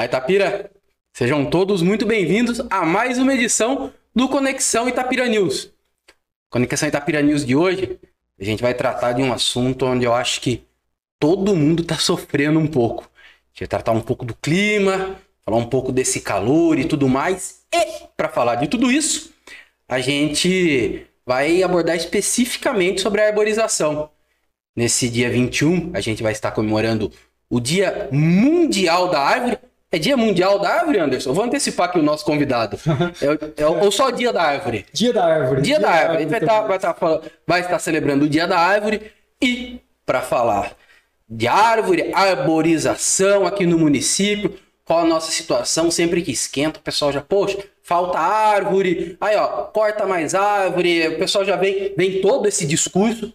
Olá, Itapira! Sejam todos muito bem-vindos a mais uma edição do Conexão Itapira News. Conexão Itapira News de hoje, a gente vai tratar de um assunto onde eu acho que todo mundo está sofrendo um pouco. A gente vai tratar um pouco do clima, falar um pouco desse calor e tudo mais. E, para falar de tudo isso, a gente vai abordar especificamente sobre a arborização. Nesse dia 21, a gente vai estar comemorando o Dia Mundial da Árvore. É Dia Mundial da Árvore, Anderson? Eu vou antecipar aqui o nosso convidado. É, é, ou só Dia da Árvore? Dia da Árvore. Dia, dia da, Árvore. A gente vai, tá, vai, tá, vai estar celebrando o Dia da Árvore e para falar de árvore, arborização aqui no município, qual a nossa situação, sempre que esquenta, o pessoal já, poxa, falta árvore, aí ó, corta mais árvore, o pessoal já vem, vem todo esse discurso.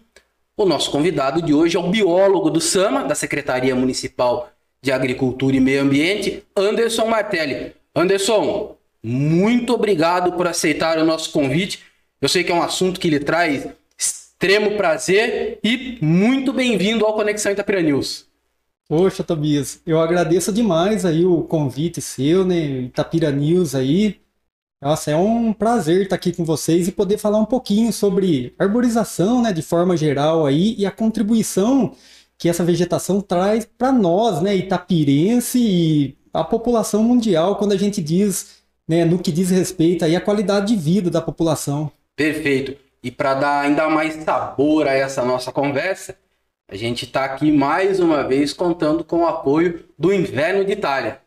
O nosso convidado de hoje é o biólogo do SAMA, da Secretaria Municipal de Agricultura e Meio Ambiente, Anderson Martelli. Anderson, muito obrigado por aceitar o nosso convite. Eu sei que é um assunto que lhe traz extremo prazer e muito bem-vindo ao Conexão Itapira News. Poxa, Tobias, eu agradeço demais aí o convite seu, né, Itapira News aí. Nossa, é um prazer estar aqui com vocês e poder falar um pouquinho sobre arborização, né, de forma geral aí e a contribuição que essa vegetação traz para nós, né, itapirense e a população mundial quando a gente diz, né, no que diz respeito aí à qualidade de vida da população. Perfeito. E para dar ainda mais sabor a essa nossa conversa, a gente está aqui mais uma vez contando com o apoio do Inverno de Itália.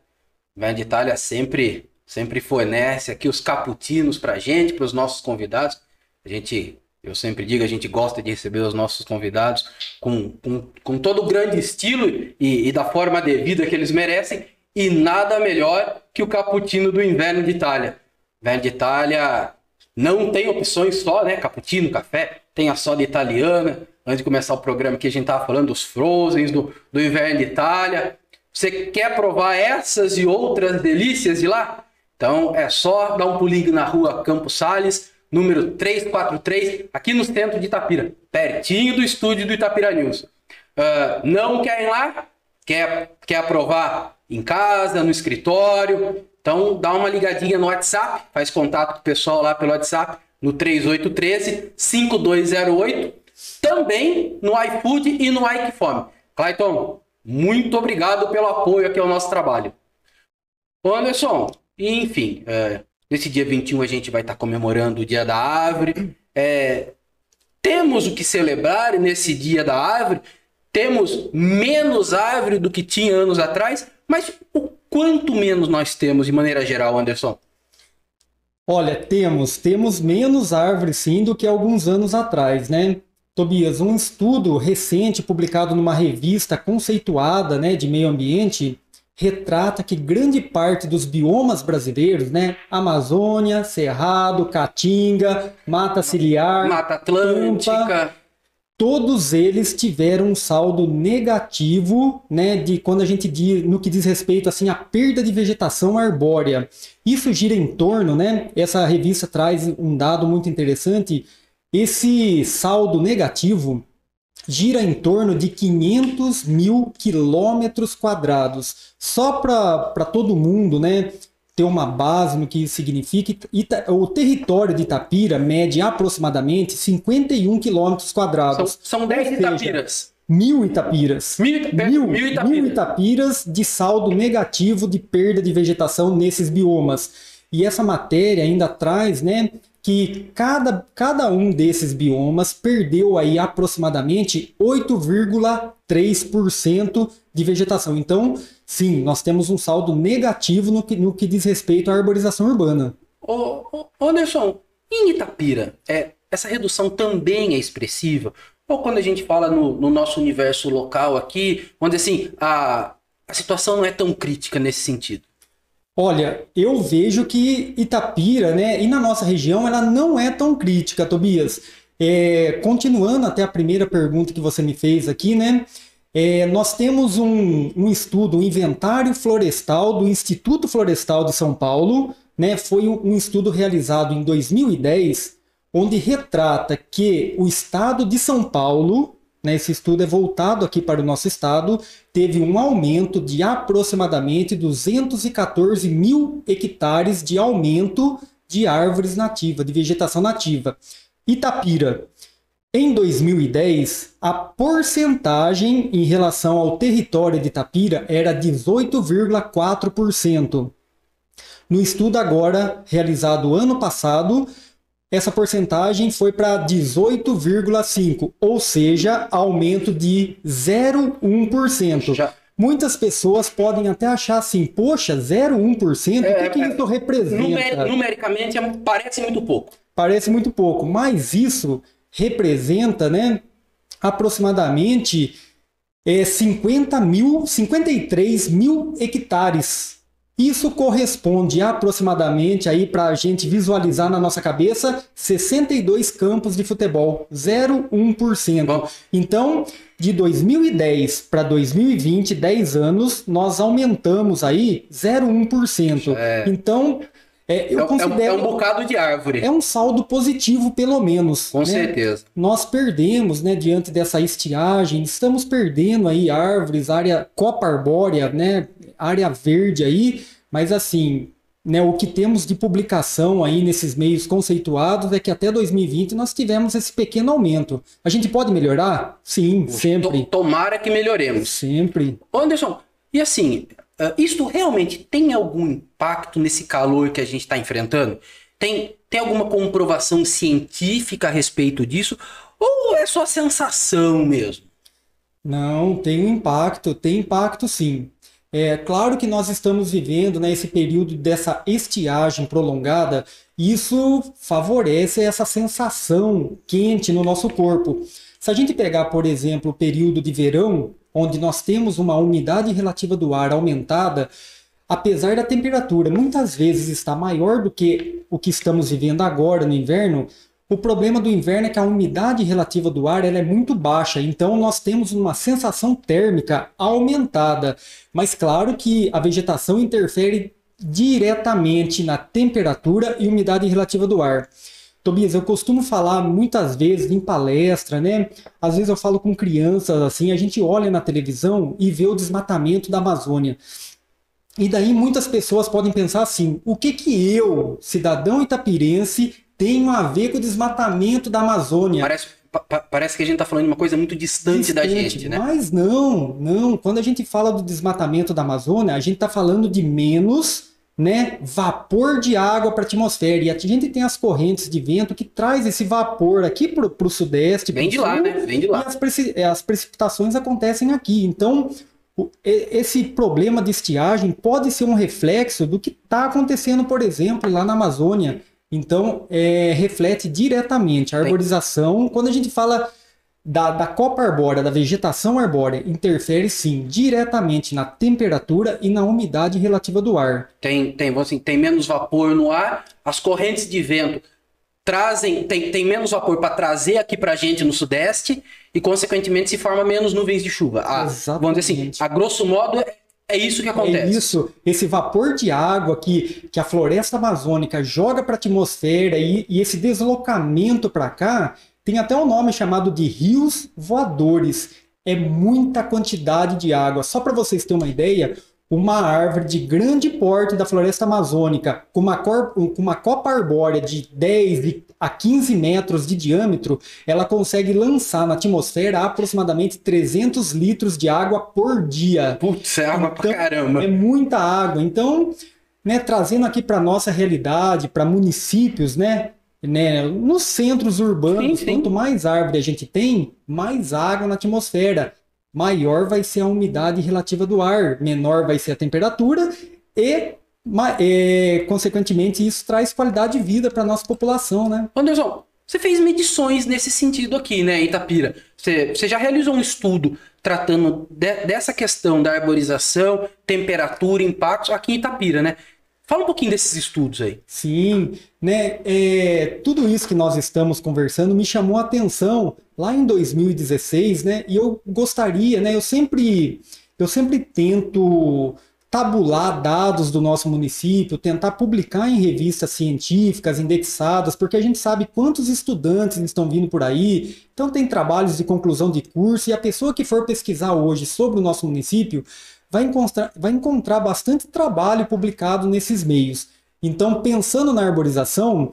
O Inverno de Itália sempre sempre fornece aqui os caputinos para a gente, para os nossos convidados. A gente, eu sempre digo, a gente gosta de receber os nossos convidados com, com, com todo o grande estilo e, e da forma devida que eles merecem. E nada melhor que o cappuccino do inverno de Itália. Inverno de Itália não tem opções só, né? Cappuccino, café, tem a soda italiana. Antes de começar o programa aqui, a gente estava falando dos frozens do, do inverno de Itália. Você quer provar essas e outras delícias de lá? Então é só dar um pulinho na rua Campos Sales, número 343, aqui no centro de Itapira, pertinho do estúdio do Itapira News. Uh, não querem lá? Quer, quer aprovar em casa, no escritório? Então dá uma ligadinha no WhatsApp, faz contato com o pessoal lá pelo WhatsApp, no 3813 5208, também no iFood e no iFome. Clayton, muito obrigado pelo apoio aqui ao nosso trabalho. Anderson, enfim, é, nesse dia 21 a gente vai estar tá comemorando o Dia da Árvore. É, temos o que celebrar nesse Dia da Árvore. Temos menos árvore do que tinha anos atrás, mas o quanto menos nós temos de maneira geral, Anderson? Olha, temos, temos menos árvores sim do que alguns anos atrás, né? Tobias, um estudo recente publicado numa revista conceituada né, de meio ambiente retrata que grande parte dos biomas brasileiros, né, Amazônia, Cerrado, Caatinga, Mata Ciliar, Mata Atlântica, Pampa, todos eles tiveram um saldo negativo, né, de quando a gente diz, no que diz respeito assim à perda de vegetação arbórea. Isso gira em torno, né, essa revista traz um dado muito interessante, esse saldo negativo gira em torno de 500 mil quilômetros quadrados. Só para todo mundo né, ter uma base no que isso significa, Ita o território de Itapira mede aproximadamente 51 quilômetros quadrados. São, são 10 Itapiras. Mil Itapiras. Mil, mil, mil, Itapiras. mil Itapiras de saldo negativo de perda de vegetação nesses biomas. E essa matéria ainda traz né, que cada, cada um desses biomas perdeu aí aproximadamente 8,3% de vegetação. Então, sim, nós temos um saldo negativo no que, no que diz respeito à arborização urbana. Ô, ô, Anderson, em Itapira, é, essa redução também é expressiva? Ou quando a gente fala no, no nosso universo local aqui, onde assim, a, a situação não é tão crítica nesse sentido? Olha, eu vejo que Itapira, né, e na nossa região, ela não é tão crítica, Tobias. É, continuando até a primeira pergunta que você me fez aqui, né? É, nós temos um, um, estudo, um inventário florestal do Instituto Florestal de São Paulo, né? Foi um, um estudo realizado em 2010, onde retrata que o estado de São Paulo né, esse estudo é voltado aqui para o nosso estado, teve um aumento de aproximadamente 214 mil hectares de aumento de árvores nativas, de vegetação nativa. Itapira, em 2010, a porcentagem em relação ao território de Itapira era 18,4%. No estudo agora realizado ano passado, essa porcentagem foi para 18,5%, ou seja, aumento de 0,1%. Já... Muitas pessoas podem até achar assim, poxa, 0,1%, é, o que, que isso representa? Numericamente é parece muito pouco. Parece muito pouco, mas isso representa né, aproximadamente é, 50 mil, 53 mil hectares isso corresponde aproximadamente aí para a gente visualizar na nossa cabeça 62 campos de futebol, 0,1%. Então, de 2010 para 2020, 10 anos, nós aumentamos aí 0,1%. É. Então, é, eu é, considero, é, um, é um bocado de árvore. É um saldo positivo, pelo menos. Com né? certeza. Nós perdemos, né, diante dessa estiagem, estamos perdendo aí árvores, área copa arbórea, né, área verde aí, mas assim, né, o que temos de publicação aí nesses meios conceituados é que até 2020 nós tivemos esse pequeno aumento. A gente pode melhorar? Sim, sempre. Tomara que melhoremos. Sempre. Anderson, e assim, uh, isto realmente tem algum impacto nesse calor que a gente está enfrentando? Tem, tem alguma comprovação científica a respeito disso? Ou é só sensação mesmo? Não, tem um impacto, tem impacto sim. É claro que nós estamos vivendo né, esse período dessa estiagem prolongada, isso favorece essa sensação quente no nosso corpo. Se a gente pegar, por exemplo, o período de verão, onde nós temos uma umidade relativa do ar aumentada, apesar da temperatura muitas vezes estar maior do que o que estamos vivendo agora no inverno, o problema do inverno é que a umidade relativa do ar é muito baixa, então nós temos uma sensação térmica aumentada. Mas claro que a vegetação interfere diretamente na temperatura e umidade relativa do ar. Tobias, eu costumo falar muitas vezes em palestra, né? Às vezes eu falo com crianças assim, a gente olha na televisão e vê o desmatamento da Amazônia. E daí muitas pessoas podem pensar assim: o que que eu, cidadão itapirense, tem a ver com o desmatamento da Amazônia. Parece, pa, parece que a gente está falando de uma coisa muito distante, distante, da gente, né? Mas não, não. Quando a gente fala do desmatamento da Amazônia, a gente está falando de menos né, vapor de água para a atmosfera. E a gente tem as correntes de vento que traz esse vapor aqui para o sudeste. Vem de sul, lá, né? Vem de lá. E as, as precipitações acontecem aqui. Então, esse problema de estiagem pode ser um reflexo do que está acontecendo, por exemplo, lá na Amazônia. Então, é, reflete diretamente a arborização. Quando a gente fala da, da copa arbórea, da vegetação arbórea, interfere sim diretamente na temperatura e na umidade relativa do ar. Tem, tem, assim, tem menos vapor no ar, as correntes de vento trazem, tem, tem menos vapor para trazer aqui para a gente no sudeste e, consequentemente, se forma menos nuvens de chuva. A, vamos dizer assim, a grosso modo, é isso que acontece. É isso, esse vapor de água que, que a floresta amazônica joga para a atmosfera e, e esse deslocamento para cá tem até um nome chamado de rios voadores. É muita quantidade de água. Só para vocês terem uma ideia, uma árvore de grande porte da floresta amazônica, com uma, cor, com uma copa arbórea de 10 a 15 metros de diâmetro, ela consegue lançar na atmosfera aproximadamente 300 litros de água por dia. Putz, é água então, pra caramba. É muita água. Então, né, trazendo aqui para nossa realidade, para municípios, né, né, nos centros urbanos, sim, sim. quanto mais árvore a gente tem, mais água na atmosfera maior vai ser a umidade relativa do ar, menor vai ser a temperatura e, e consequentemente, isso traz qualidade de vida para a nossa população, né? Anderson, você fez medições nesse sentido aqui, né, Itapira? Você, você já realizou um estudo tratando de, dessa questão da arborização, temperatura, impactos aqui em Itapira, né? Fala um pouquinho desses estudos aí. Sim, né? É, tudo isso que nós estamos conversando me chamou a atenção lá em 2016, né? E eu gostaria, né? Eu sempre, eu sempre tento tabular dados do nosso município, tentar publicar em revistas científicas indexadas, porque a gente sabe quantos estudantes estão vindo por aí. Então tem trabalhos de conclusão de curso e a pessoa que for pesquisar hoje sobre o nosso município vai encontrar, vai encontrar bastante trabalho publicado nesses meios. Então, pensando na arborização,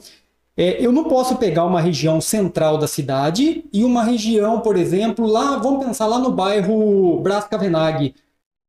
é, eu não posso pegar uma região central da cidade e uma região, por exemplo, lá, vamos pensar lá no bairro Brás Cavenaghi,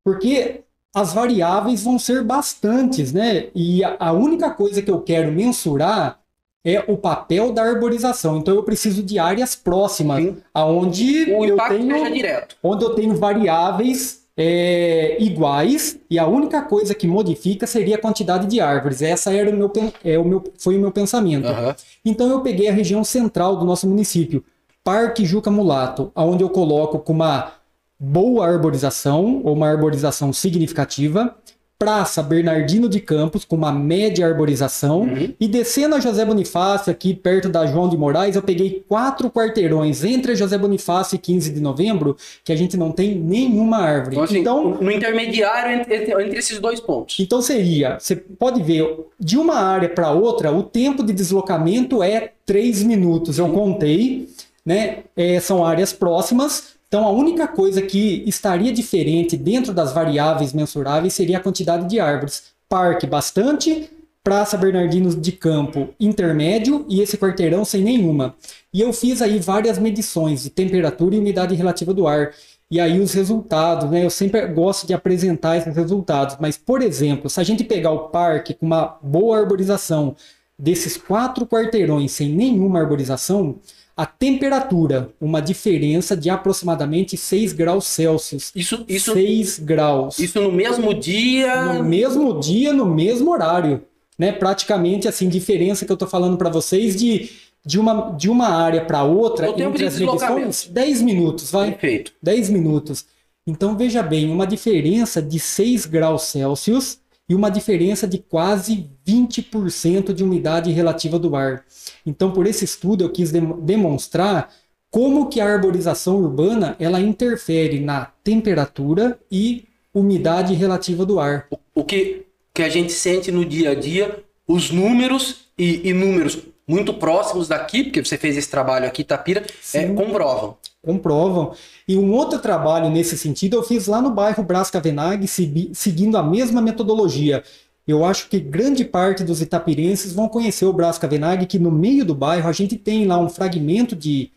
porque as variáveis vão ser bastantes, né? E a, a única coisa que eu quero mensurar é o papel da arborização. Então eu preciso de áreas próximas, Sim. aonde o eu tenho, direto. onde eu tenho variáveis é, iguais e a única coisa que modifica seria a quantidade de árvores. Essa era o meu, é, o meu, foi o meu pensamento. Uhum. Então eu peguei a região central do nosso município, Parque Juca Mulato, onde eu coloco com uma boa arborização, ou uma arborização significativa, Praça Bernardino de Campos, com uma média arborização, uhum. e descendo a José Bonifácio, aqui perto da João de Moraes, eu peguei quatro quarteirões entre José Bonifácio e 15 de novembro, que a gente não tem nenhuma árvore. Então, assim, então no intermediário entre, entre, esses dois pontos. Então seria, você pode ver, de uma área para outra, o tempo de deslocamento é três minutos, eu contei, né? É, são áreas próximas, então, a única coisa que estaria diferente dentro das variáveis mensuráveis seria a quantidade de árvores. Parque, bastante. Praça Bernardino de Campo, intermédio. E esse quarteirão, sem nenhuma. E eu fiz aí várias medições de temperatura e umidade relativa do ar. E aí os resultados, né? Eu sempre gosto de apresentar esses resultados. Mas, por exemplo, se a gente pegar o parque com uma boa arborização, desses quatro quarteirões sem nenhuma arborização, a temperatura, uma diferença de aproximadamente 6 graus Celsius. Isso, isso 6 graus. Isso no mesmo dia? No mesmo dia, no mesmo horário. Né? Praticamente, assim, diferença que eu estou falando para vocês de, de, uma, de uma área para outra, tempo entre as medições, 10 minutos, vai? Perfeito. 10 minutos. Então, veja bem, uma diferença de 6 graus Celsius e uma diferença de quase 20% de umidade relativa do ar. Então, por esse estudo, eu quis demonstrar como que a arborização urbana ela interfere na temperatura e umidade relativa do ar. O que, que a gente sente no dia a dia, os números e, e números muito próximos daqui, porque você fez esse trabalho aqui, Tapira, é, comprovam. Comprovam. E um outro trabalho nesse sentido eu fiz lá no bairro Brás Cavenaghi, seguindo a mesma metodologia. Eu acho que grande parte dos itapirenses vão conhecer o Brás Cavenaghi, que no meio do bairro a gente tem lá um fragmento de.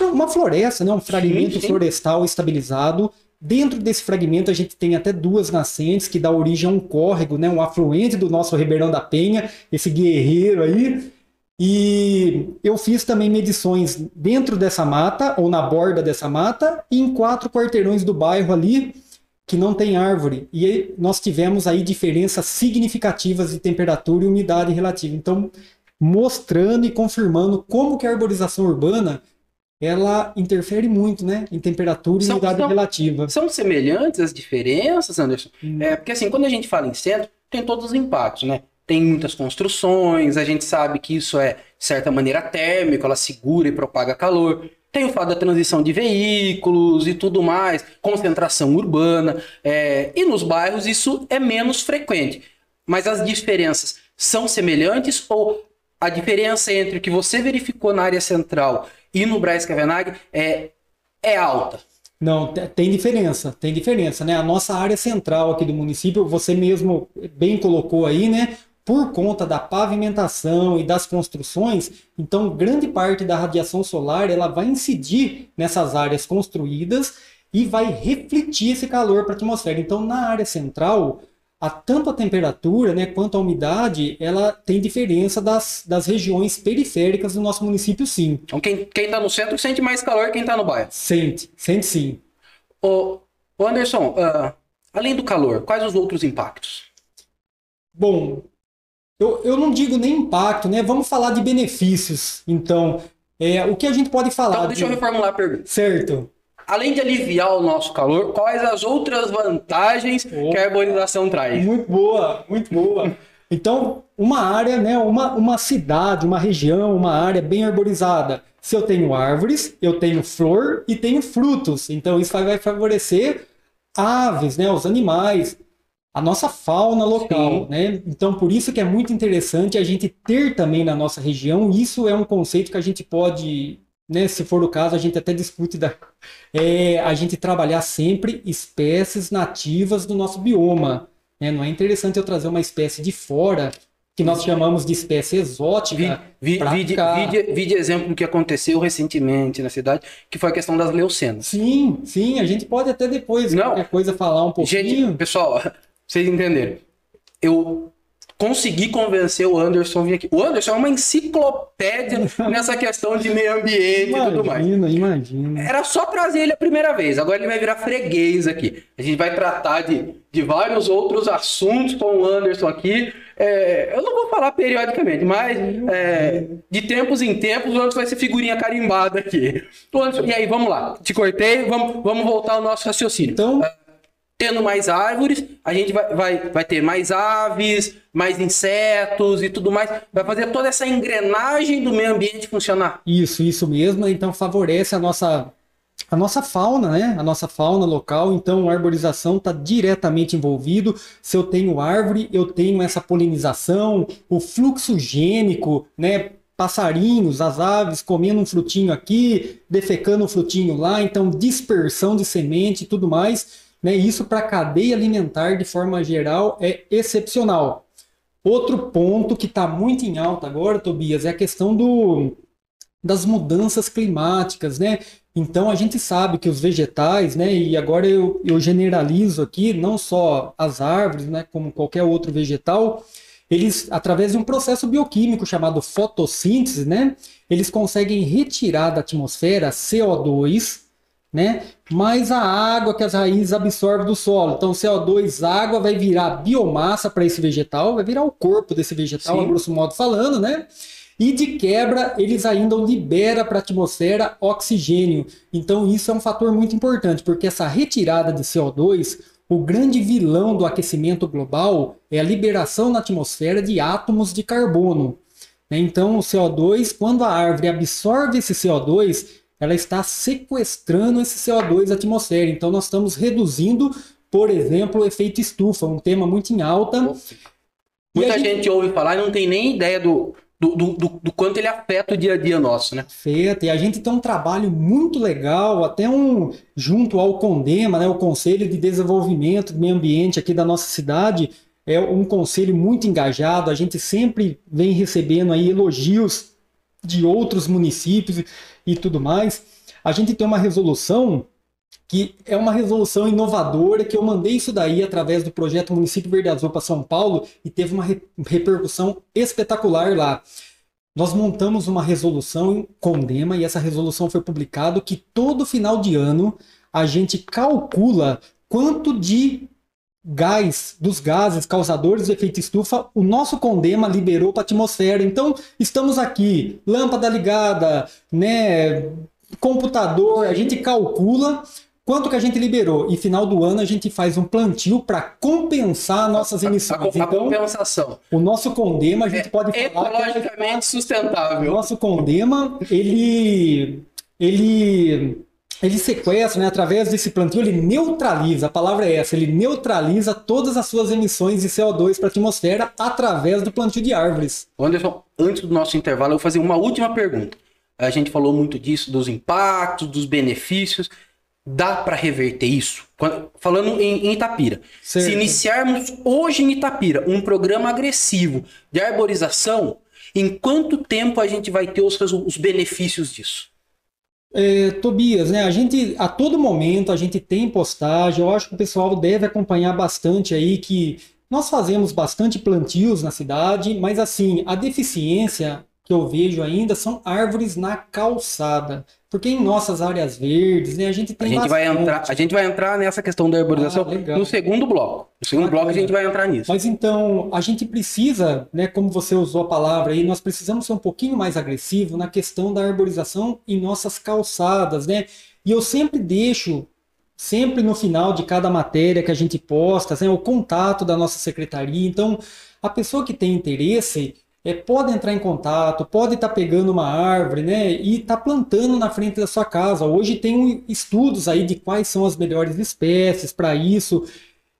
uma floresta, né? um fragmento sim, sim. florestal estabilizado. Dentro desse fragmento a gente tem até duas nascentes que dá origem a um córrego, né? um afluente do nosso Ribeirão da Penha, esse guerreiro aí. E eu fiz também medições dentro dessa mata, ou na borda dessa mata, e em quatro quarteirões do bairro ali, que não tem árvore. E nós tivemos aí diferenças significativas de temperatura e umidade relativa. Então, mostrando e confirmando como que a arborização urbana ela interfere muito, né, em temperatura e são, umidade são, relativa. São semelhantes as diferenças, Anderson? Hum. É, porque assim, quando a gente fala em centro, tem todos os impactos, né? Tem muitas construções, a gente sabe que isso é, de certa maneira, térmico, ela segura e propaga calor. Tem o fato da transição de veículos e tudo mais, concentração urbana, é, e nos bairros isso é menos frequente. Mas as diferenças são semelhantes ou a diferença entre o que você verificou na área central e no Braz Cavenaghi é, é alta? Não, tem diferença, tem diferença, né? A nossa área central aqui do município, você mesmo bem colocou aí, né? Por conta da pavimentação e das construções, então grande parte da radiação solar ela vai incidir nessas áreas construídas e vai refletir esse calor para a atmosfera. Então, na área central, a, tanto a temperatura né, quanto a umidade, ela tem diferença das, das regiões periféricas do nosso município, sim. Então, quem está no centro sente mais calor que quem está no bairro? Sente, sente sim. Ô Anderson, uh, além do calor, quais os outros impactos? Bom, eu, eu não digo nem impacto, né? Vamos falar de benefícios. Então, é, o que a gente pode falar? Então, deixa de... eu reformular a pergunta. Certo. Além de aliviar o nosso calor, quais as outras vantagens Opa. que a arborização traz? Muito boa, muito boa. Então, uma área, né, uma, uma cidade, uma região, uma área bem arborizada. Se eu tenho árvores, eu tenho flor e tenho frutos. Então, isso vai favorecer aves, né, os animais. A nossa fauna local, Sim. né? Então, por isso que é muito interessante a gente ter também na nossa região, isso é um conceito que a gente pode, né, se for o caso, a gente até discute da, é, a gente trabalhar sempre espécies nativas do nosso bioma. Né? Não é interessante eu trazer uma espécie de fora que nós chamamos de espécie exótica. Vi, vi, vi, vi, vi de exemplo que aconteceu recentemente na cidade, que foi a questão das leucenas. Sim, sim, a gente pode até depois, Não, qualquer coisa, falar um pouquinho. Gente, pessoal, vocês entenderem. Eu consegui convencer o Anderson a vir aqui. O Anderson é uma enciclopédia nessa questão de meio ambiente imagina, e tudo mais. Imagina, imagina. Era só trazer ele a primeira vez, agora ele vai virar freguês aqui. A gente vai tratar de, de vários outros assuntos com o Anderson aqui. É, eu não vou falar periodicamente, mas é, de tempos em tempos o Anderson vai ser figurinha carimbada aqui. Anderson, e aí, vamos lá. Te cortei, vamos, vamos voltar ao nosso raciocínio. Então, tendo mais árvores, a gente vai, vai, vai ter mais aves, mais insetos e tudo mais. Vai fazer toda essa engrenagem do meio ambiente funcionar. Isso, isso mesmo. Então favorece a nossa, a nossa fauna, né? A nossa fauna local. Então a arborização está diretamente envolvido. Se eu tenho árvore, eu tenho essa polinização, o fluxo gênico, né? passarinhos, as aves comendo um frutinho aqui, defecando um frutinho lá, então dispersão de semente e tudo mais. Né? Isso para a cadeia alimentar, de forma geral, é excepcional. Outro ponto que está muito em alta agora, Tobias, é a questão do, das mudanças climáticas, né? Então a gente sabe que os vegetais, né? E agora eu, eu generalizo aqui, não só as árvores, né? Como qualquer outro vegetal, eles, através de um processo bioquímico chamado fotossíntese, né? Eles conseguem retirar da atmosfera CO2 né? Mais a água que as raízes absorvem do solo. Então, CO2, água, vai virar biomassa para esse vegetal, vai virar o corpo desse vegetal, a grosso modo falando, né? E de quebra, eles ainda liberam para a atmosfera oxigênio. Então, isso é um fator muito importante, porque essa retirada de CO2, o grande vilão do aquecimento global é a liberação na atmosfera de átomos de carbono. Né? Então, o CO2, quando a árvore absorve esse CO2, ela está sequestrando esse CO2 da atmosfera. Então nós estamos reduzindo, por exemplo, o efeito estufa, um tema muito em alta. Muita gente... gente... ouve falar e não tem nem ideia do, do, do, do, quanto ele afeta o dia a dia nosso, né? Afeta. E a gente tem um trabalho muito legal, até um junto ao CONDEMA, né, o Conselho de Desenvolvimento do Meio Ambiente aqui da nossa cidade, é um conselho muito engajado. A gente sempre vem recebendo aí elogios de outros municípios e tudo mais, a gente tem uma resolução que é uma resolução inovadora, que eu mandei isso daí através do projeto Município Verde Azul para São Paulo e teve uma repercussão espetacular lá. Nós montamos uma resolução com Dema e essa resolução foi publicada que todo final de ano a gente calcula quanto de gás, dos gases causadores do efeito estufa, o nosso condema liberou para a atmosfera. Então, estamos aqui, lâmpada ligada, né, computador, a gente calcula quanto que a gente liberou e final do ano a gente faz um plantio para compensar nossas emissões. A, a, a então, compensação. O nosso condema a gente é, pode falar ecologicamente é, sustentável. O nosso condema ele ele ele sequestra, né, através desse plantio, ele neutraliza, a palavra é essa, ele neutraliza todas as suas emissões de CO2 para a atmosfera através do plantio de árvores. Anderson, antes do nosso intervalo, eu vou fazer uma última pergunta. A gente falou muito disso, dos impactos, dos benefícios. Dá para reverter isso? falando em, em Itapira. Certo. Se iniciarmos hoje em Itapira um programa agressivo de arborização, em quanto tempo a gente vai ter os, os benefícios disso? É, Tobias, né? A gente a todo momento a gente tem postagem. Eu acho que o pessoal deve acompanhar bastante aí que nós fazemos bastante plantios na cidade, mas assim a deficiência que eu vejo ainda são árvores na calçada. Porque em nossas áreas verdes, né, a gente tem a gente bastante. vai entrar A gente vai entrar nessa questão da arborização ah, no segundo bloco. No segundo ah, bloco a gente vai entrar nisso. Mas então, a gente precisa, né, como você usou a palavra aí, nós precisamos ser um pouquinho mais agressivo na questão da arborização em nossas calçadas, né? E eu sempre deixo sempre no final de cada matéria que a gente posta, né, o contato da nossa secretaria. Então, a pessoa que tem interesse, é, pode entrar em contato, pode estar tá pegando uma árvore, né, e tá plantando na frente da sua casa. Hoje tem estudos aí de quais são as melhores espécies para isso.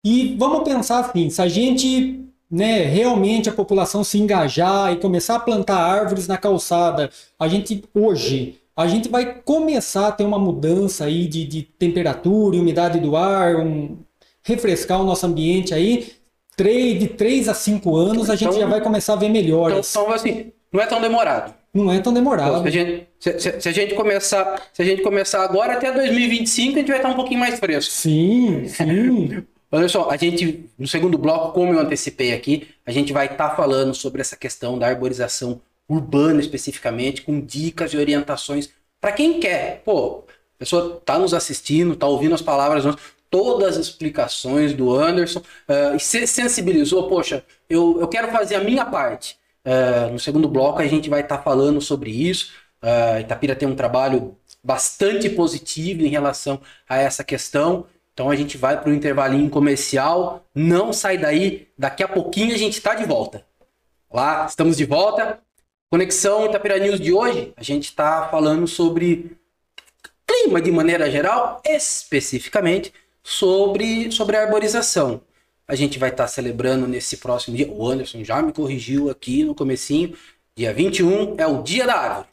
E vamos pensar assim, se a gente né, realmente a população se engajar e começar a plantar árvores na calçada, a gente hoje a gente vai começar a ter uma mudança aí de, de temperatura e umidade do ar, um, refrescar o nosso ambiente aí. Três, de 3 a 5 anos a gente então, já vai começar a ver melhoras. Então, então, assim, não é tão demorado. Não é tão demorado. se, a gente, se, se, se, a gente começar, se a gente começar agora, até 2025 a gente vai estar um pouquinho mais fresco. Sim, sim. Olha só, a gente, no segundo bloco, como eu antecipei aqui, a gente vai estar tá falando sobre essa questão da arborização urbana especificamente, com dicas e orientações para quem quer. Pô, a pessoa tá nos assistindo, tá ouvindo as palavras, todas as explicações do Anderson uh, se sensibilizou, poxa, eu, eu quero fazer a minha parte. Uh, no segundo bloco a gente vai estar tá falando sobre isso. Uh, Itapira tem um trabalho bastante positivo em relação a essa questão. Então a gente vai para o intervalinho comercial. Não sai daí. Daqui a pouquinho a gente está de volta. Lá, estamos de volta. Conexão Itapira News de hoje, a gente está falando sobre clima de maneira geral, especificamente sobre, sobre a arborização. A gente vai estar tá celebrando nesse próximo dia. O Anderson já me corrigiu aqui no comecinho. Dia 21 é o Dia da Árvore.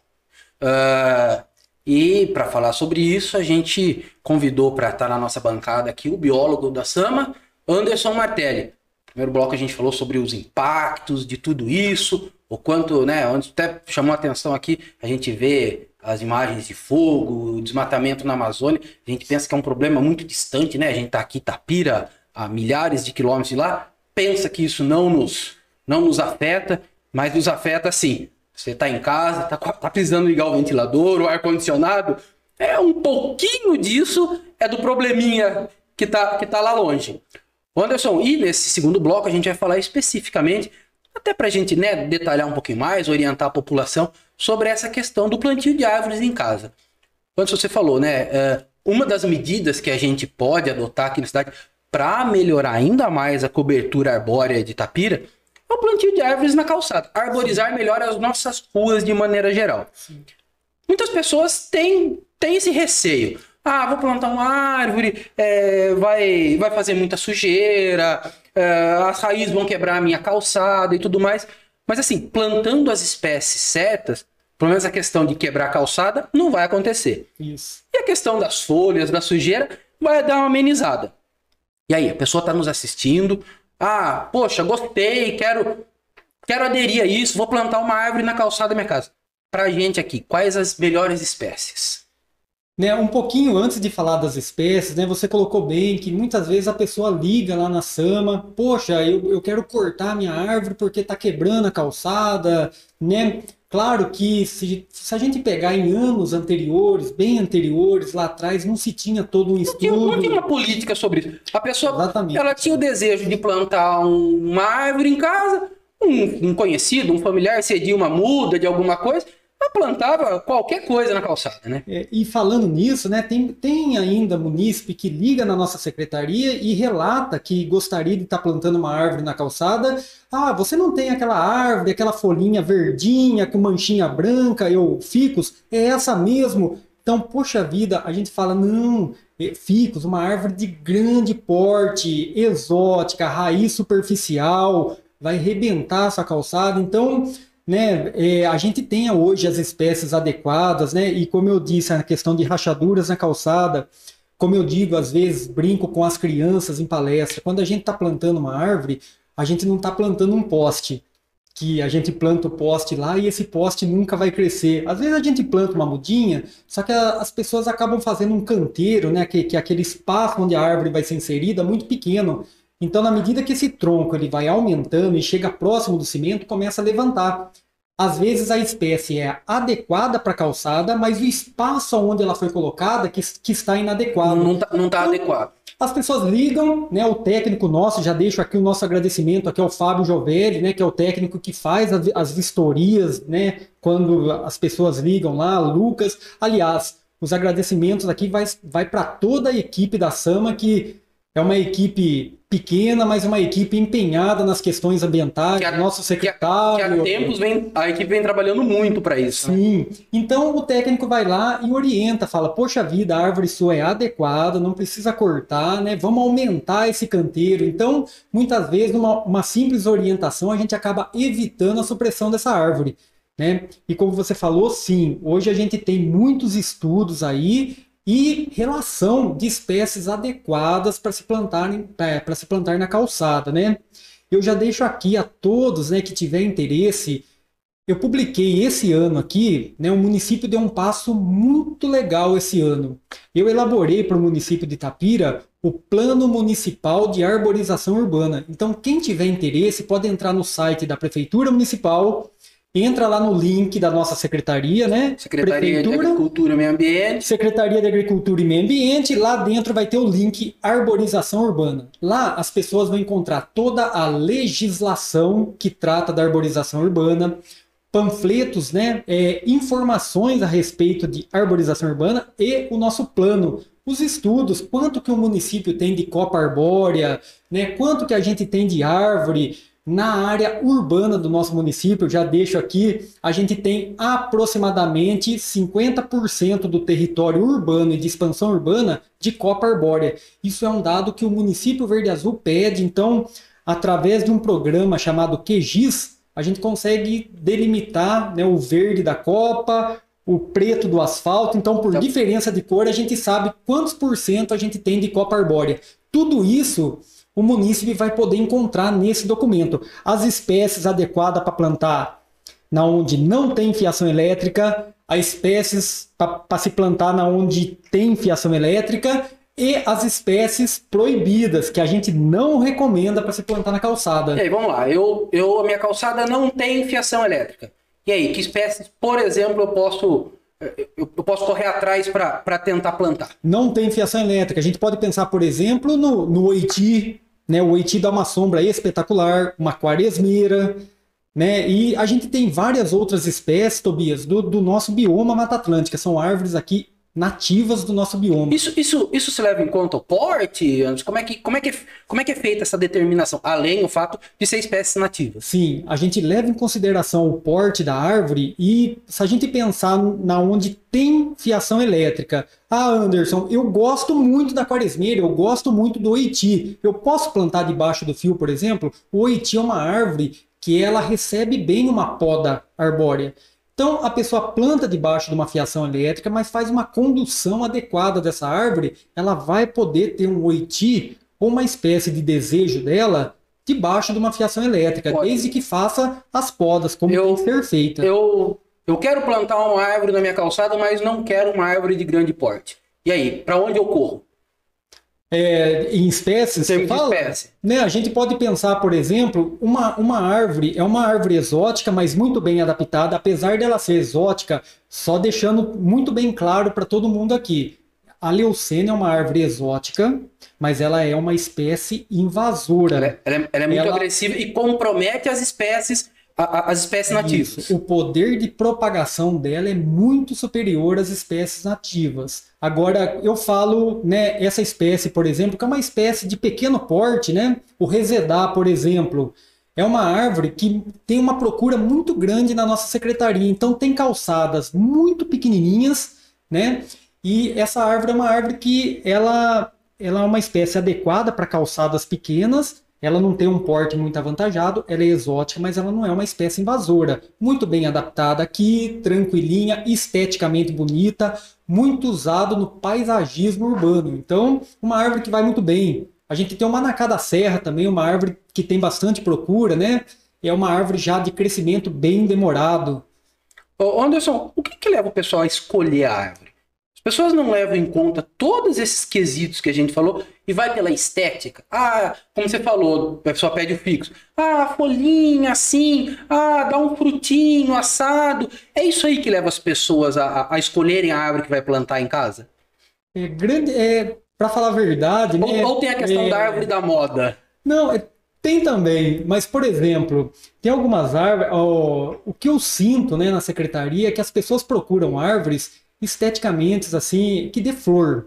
Uh, e para falar sobre isso, a gente convidou para estar na nossa bancada aqui o biólogo da Sama, Anderson Martelli. Primeiro bloco a gente falou sobre os impactos de tudo isso, o quanto, né, até chamou a atenção aqui, a gente vê as imagens de fogo, desmatamento na Amazônia, a gente pensa que é um problema muito distante, né? A gente tá aqui Tapira, a milhares de quilômetros de lá, pensa que isso não nos não nos afeta, mas nos afeta sim. Você está em casa, está tá precisando ligar o ventilador, o ar-condicionado. É um pouquinho disso é do probleminha que está que tá lá longe. Anderson, e nesse segundo bloco a gente vai falar especificamente, até para a gente né, detalhar um pouquinho mais, orientar a população sobre essa questão do plantio de árvores em casa. Quando você falou, né? É, uma das medidas que a gente pode adotar aqui na cidade para melhorar ainda mais a cobertura arbórea de Tapira é o plantio de árvores na calçada. Arborizar melhor as nossas ruas de maneira geral. Sim. Muitas pessoas têm, têm esse receio. Ah, vou plantar uma árvore, é, vai, vai fazer muita sujeira, é, as raízes vão quebrar a minha calçada e tudo mais. Mas assim, plantando as espécies certas, pelo menos a questão de quebrar a calçada não vai acontecer. Isso. E a questão das folhas, da sujeira, vai dar uma amenizada. E aí, a pessoa está nos assistindo, ah, poxa, gostei, quero, quero aderir a isso, vou plantar uma árvore na calçada da minha casa. Pra gente aqui, quais as melhores espécies? Né, um pouquinho antes de falar das espécies, né, você colocou bem que muitas vezes a pessoa liga lá na Sama, poxa, eu, eu quero cortar minha árvore porque está quebrando a calçada, né? Claro que se, se, a gente pegar em anos anteriores, bem anteriores, lá atrás, não se tinha todo um estudo. Não tinha, não tinha uma política sobre isso. A pessoa Exatamente. ela tinha o desejo de plantar uma árvore em casa, um, um conhecido, um familiar cedia uma muda de alguma coisa, plantava qualquer coisa na calçada, né? É, e falando nisso, né, tem, tem ainda munícipe que liga na nossa secretaria e relata que gostaria de estar tá plantando uma árvore na calçada. Ah, você não tem aquela árvore, aquela folhinha verdinha com manchinha branca, eu ficos, é essa mesmo. Então, poxa vida, a gente fala, não, é, ficus, uma árvore de grande porte, exótica, raiz superficial, vai rebentar a sua calçada. Então, né, é, a gente tenha hoje as espécies adequadas, né, e como eu disse, a questão de rachaduras na calçada, como eu digo, às vezes brinco com as crianças em palestra, quando a gente está plantando uma árvore, a gente não está plantando um poste, que a gente planta o poste lá e esse poste nunca vai crescer. Às vezes a gente planta uma mudinha, só que a, as pessoas acabam fazendo um canteiro, né, que, que é aquele espaço onde a árvore vai ser inserida muito pequeno. Então, na medida que esse tronco ele vai aumentando e chega próximo do cimento, começa a levantar. Às vezes a espécie é adequada para a calçada, mas o espaço onde ela foi colocada que, que está inadequado. Não está não tá então, adequado. As pessoas ligam, né? O técnico nosso, já deixo aqui o nosso agradecimento aqui ao Fábio Jovelli, né? Que é o técnico que faz as, as vistorias, né? Quando as pessoas ligam lá, Lucas. Aliás, os agradecimentos aqui vai, vai para toda a equipe da Sama que é uma equipe pequena, mas uma equipe empenhada nas questões ambientais. Que nosso secretário. Que há tempos vem, a equipe vem trabalhando muito para isso. né? Sim. Então o técnico vai lá e orienta, fala: Poxa vida, a árvore sua é adequada, não precisa cortar, né? Vamos aumentar esse canteiro. Então, muitas vezes, uma, uma simples orientação, a gente acaba evitando a supressão dessa árvore. Né? E como você falou, sim, hoje a gente tem muitos estudos aí e relação de espécies adequadas para se plantarem para se plantar na calçada, né? Eu já deixo aqui a todos, né, que tiver interesse eu publiquei esse ano aqui, né, o município deu um passo muito legal esse ano. Eu elaborei para o município de Itapira o Plano Municipal de Arborização Urbana. Então, quem tiver interesse pode entrar no site da Prefeitura Municipal, entra lá no link da nossa secretaria, né? Secretaria de Agricultura e Meio Ambiente. Secretaria de Agricultura e Meio Ambiente, lá dentro vai ter o link Arborização Urbana. Lá as pessoas vão encontrar toda a legislação que trata da arborização urbana, panfletos, né, é, informações a respeito de arborização urbana e o nosso plano, os estudos, quanto que o município tem de copa arbórea, né, quanto que a gente tem de árvore na área urbana do nosso município, já deixo aqui, a gente tem aproximadamente 50% do território urbano e de expansão urbana de copa arbórea. Isso é um dado que o município Verde Azul pede, então, através de um programa chamado QGIS, a gente consegue delimitar né, o verde da copa, o preto do asfalto. Então, por Tá. diferença de cor, a gente sabe quantos por cento a gente tem de copa arbórea. Tudo isso o munícipe vai poder encontrar nesse documento. As espécies adequadas para plantar na onde não tem fiação elétrica, as espécies para se plantar na onde tem fiação elétrica e as espécies proibidas que a gente não recomenda para se plantar na calçada. E aí, vamos lá. Eu, eu, a minha calçada não tem fiação elétrica. E aí, que espécies, por exemplo, eu posso, eu, posso correr atrás para tentar plantar? Não tem fiação elétrica. A gente pode pensar, por exemplo, no, no oiti, né? O oiti dá uma sombra espetacular, uma quaresmeira, né? E a gente tem várias outras espécies, Tobias, do, do nosso bioma Mata Atlântica. São árvores aqui nativas do nosso bioma. Isso, isso, isso se leva em conta o porte? Anderson? Como é, que, como, é que, como é que é feita essa determinação? Além do fato de ser espécies nativas. Sim, a gente leva em consideração o porte da árvore e se a gente pensar na onde tem fiação elétrica. Ah, Anderson, eu gosto muito da quaresmeira, eu gosto muito do oiti. Eu posso plantar debaixo do fio, por exemplo? O oiti é uma árvore que ela recebe bem uma poda arbórea. Então a pessoa planta debaixo de uma fiação elétrica, mas faz uma condução adequada dessa árvore, ela vai poder ter um oiti ou uma espécie de desejo dela debaixo de uma fiação elétrica, Pode. desde que faça as podas como Eu- tem que ser feita. Eu, eu quero plantar uma árvore na minha calçada, mas não quero uma árvore de grande porte. E aí, para onde eu corro? É, em espécies, você fala? espécie. Né, a gente pode pensar, por exemplo, uma, uma árvore, é uma árvore exótica, mas muito bem adaptada, apesar dela ser exótica, só deixando muito bem claro para todo mundo aqui. A leucena é uma árvore exótica, mas ela é uma espécie invasora. Ela é, ela é- ela é muito Ela- agressiva e compromete as espécies, a- a- as espécies nativas. Isso. O poder de propagação dela é muito superior às espécies nativas. Agora, eu falo, né, essa espécie, por exemplo, que é uma espécie de pequeno porte, né? O resedá, por exemplo, é uma árvore que tem uma procura muito grande na nossa secretaria. Então, tem calçadas muito pequenininhas, né? E essa árvore é uma árvore que ela, ela é uma espécie adequada para calçadas pequenas. Ela não tem um porte muito avantajado, ela é exótica, mas ela não é uma espécie invasora. Muito bem adaptada aqui, tranquilinha, esteticamente bonita, muito usado no paisagismo urbano. Então, uma árvore que vai muito bem. A gente tem uma Manacá da Serra também, uma árvore que tem bastante procura, né? É uma árvore já de crescimento bem demorado. Ô, Anderson, o que, que leva o pessoal a escolher a árvore? As pessoas não levam em conta todos esses quesitos que a gente falou e vai pela estética. Ah, como você falou, a pessoa pede o fixo. Ah, folhinha assim, ah, dá um frutinho assado. É isso aí que leva as pessoas a, a- a escolherem a árvore que vai plantar em casa? É grande, é, para falar a verdade, Ou, né? ou tem a questão é, da árvore da moda? Não, é- tem também, mas por exemplo, tem algumas árvores. ó, o que eu sinto, né, na secretaria é que as pessoas procuram árvores esteticamente assim que dê flor,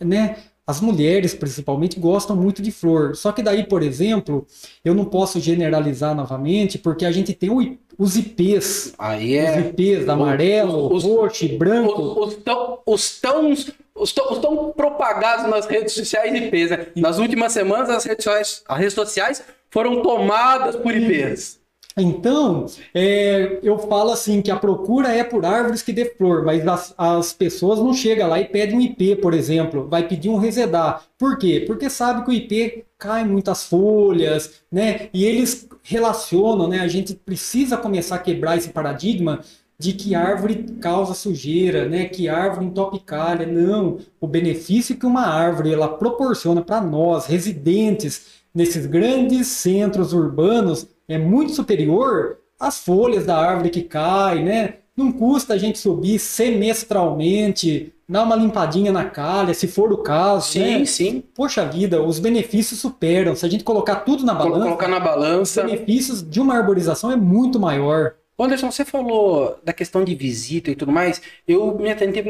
né? as mulheres, principalmente, gostam muito de flor. Só que daí, por exemplo, eu não posso generalizar novamente, porque a gente tem o, os IPs. Aí é. Os IPs amarelo, os- roxo branco. Os, os tão, os, tão, os, tão, os tão propagados nas redes sociais IPs, né? Nas últimas semanas, as redes sociais, as redes sociais foram tomadas por IPs. Então, é, eu falo assim que a procura é por árvores que dê flor, mas as, as pessoas não chegam lá e pedem um IP, por exemplo, vai pedir um resedar. Por quê? Porque sabe que o IP cai muitas folhas, né? E eles relacionam, né? A gente precisa começar a quebrar esse paradigma de que árvore causa sujeira, né? Que árvore entope calha. Não, o benefício que uma árvore ela proporciona para nós, residentes nesses grandes centros urbanos, é muito superior às folhas da árvore que cai, né? Não custa a gente subir semestralmente, dar uma limpadinha na calha, se for o caso, Sim, né? sim. Poxa vida, os benefícios superam. Se a gente colocar tudo na balança, Colocar na os balança. benefícios de uma arborização é muito maior. Anderson, você falou da questão de visita e tudo mais. Eu me atentei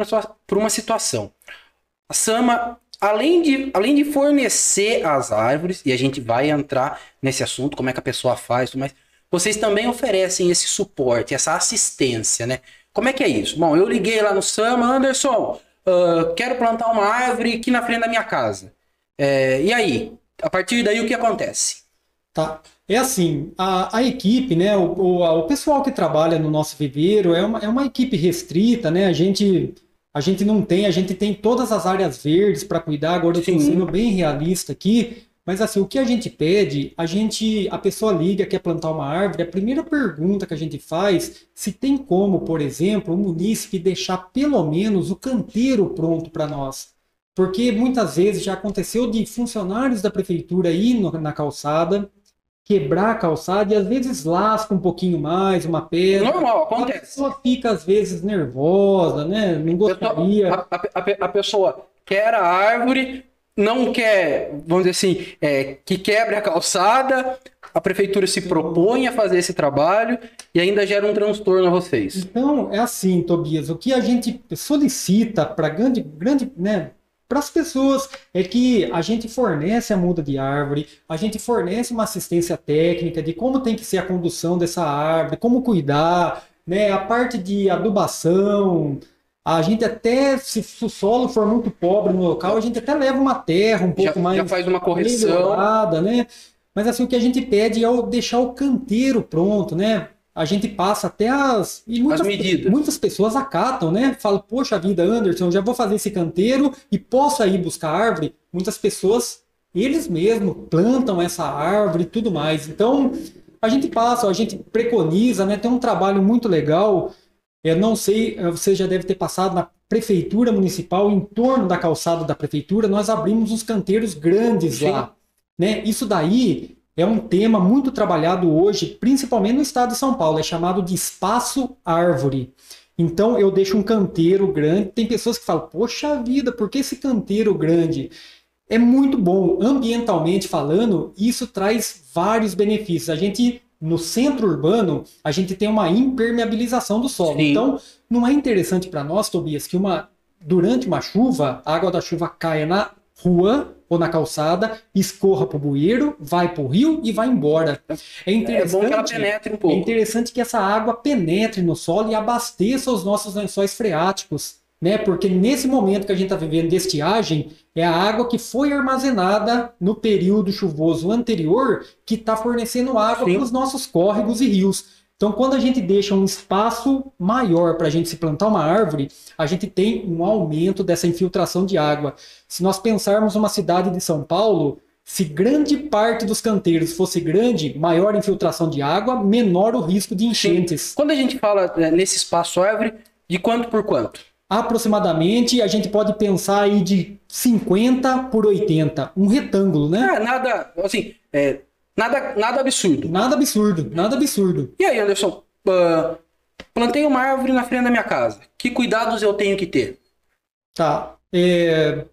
por uma situação. A Sama, além de, além de fornecer as árvores, e a gente vai entrar nesse assunto, como é que a pessoa faz, mais, vocês também oferecem esse suporte, essa assistência, né? Como é que é isso? Bom, eu liguei lá no Sama, Anderson, ah, quero plantar uma árvore aqui na frente da minha casa. É, e aí? A partir daí, o que acontece? Tá. É assim, a, a equipe, né, o, o, a- o pessoal que trabalha no nosso viveiro é uma, é uma equipe restrita, né? A gente, a gente não tem, a gente tem todas as áreas verdes para cuidar. Agora eu estou sendo bem realista aqui, mas assim, o que a gente pede, a gente, a pessoa liga, quer plantar uma árvore, a primeira pergunta que a gente faz, se tem como, por exemplo, o munícipe deixar pelo menos o canteiro pronto para nós. Porque muitas vezes já aconteceu de funcionários da prefeitura ir no- na calçada, quebrar a calçada e às vezes lasca um pouquinho mais uma pedra. Normal, A acontece. pessoa fica às vezes nervosa, né? Não gostaria. A, a- a- a pessoa quer a árvore, não quer, vamos dizer assim, é, que quebre a calçada, a prefeitura se propõe a fazer esse trabalho e ainda gera um transtorno a vocês. Então, é assim, Tobias, o que a gente solicita para grande, grande, né, para as pessoas é que a gente fornece a muda de árvore, a gente fornece uma assistência técnica de como tem que ser a condução dessa árvore, como cuidar, né, a parte de adubação, a gente até, se o solo for muito pobre no local, a gente até leva uma terra um Já, pouco mais já faz uma correção. né? Mas assim, o que a gente pede é o deixar o canteiro pronto, né? A gente passa até as. E muitas, medidas. muitas pessoas acatam, né? Falam, poxa vida, Anderson, já vou fazer esse canteiro e posso ir buscar árvore. Muitas pessoas, eles mesmos, plantam essa árvore e tudo mais. Então, a gente passa, a gente preconiza, né? Tem um trabalho muito legal. Eu não sei, eh, você já deve ter passado na prefeitura municipal, em torno da calçada da prefeitura, nós abrimos uns canteiros grandes Sim. lá. Né? Isso daí é um tema muito trabalhado hoje, principalmente no estado de São Paulo, é chamado de espaço árvore. Então eu deixo um canteiro grande. Tem pessoas que falam, poxa vida, por que esse canteiro grande? É muito bom, ambientalmente falando, isso traz vários benefícios. A gente, no centro urbano, a gente tem uma impermeabilização do solo. Sim. Então, não é interessante para nós, Tobias, que uma durante uma chuva, a água da chuva caia na rua ou na calçada, escorra para o bueiro, vai para o rio e vai embora. É É interessante. que ela penetre um É pouco. interessante que essa água penetre no solo e abasteça os nossos lençóis freáticos, né? Porque nesse momento que a gente está vivendo de estiagem, é a água que foi armazenada no período chuvoso anterior que está fornecendo água para os nossos córregos e rios. Então, quando a gente deixa um espaço maior para a gente se plantar uma árvore, a gente tem um aumento dessa infiltração de água. Se nós pensarmos uma cidade de São Paulo, se grande parte dos canteiros fosse grande, maior infiltração de água, menor o risco de enchentes. Quando a gente fala né, nesse espaço árvore, de quanto por quanto? Aproximadamente, a gente pode pensar aí de 50 por 80, um retângulo, né? Ah, nada, assim, é, nada, nada absurdo. Nada absurdo, nada absurdo. E aí, Anderson, ah, plantei uma árvore na frente da minha casa. Que cuidados eu tenho que ter? Tá. É,